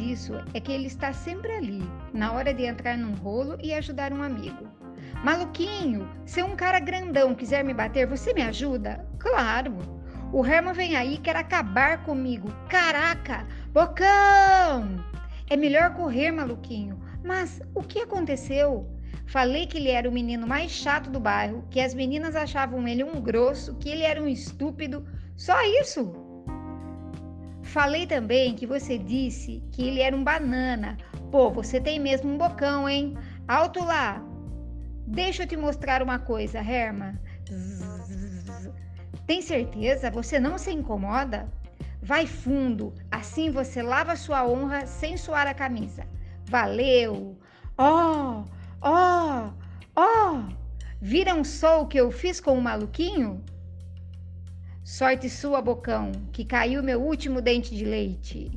isso é que ele está sempre ali, na hora de entrar num rolo e ajudar um amigo. Maluquinho, se um cara grandão quiser me bater, você me ajuda? Claro. O Herman vem aí e quer acabar comigo. Caraca! Bocão! É melhor correr, maluquinho. Mas o que aconteceu? Falei que ele era o menino mais chato do bairro, que as meninas achavam ele um grosso, que ele era um estúpido. Só isso. Falei também que você disse que ele era um banana. Pô, você tem mesmo um bocão, hein? Alto lá! Deixa eu te mostrar uma coisa, Herman. Tem certeza? Você não se incomoda? Vai fundo, assim você lava sua honra sem suar a camisa. Valeu! Ó, ó, ó! Viram só o que eu fiz com o maluquinho? Sorte sua, bocão, que caiu meu último dente de leite.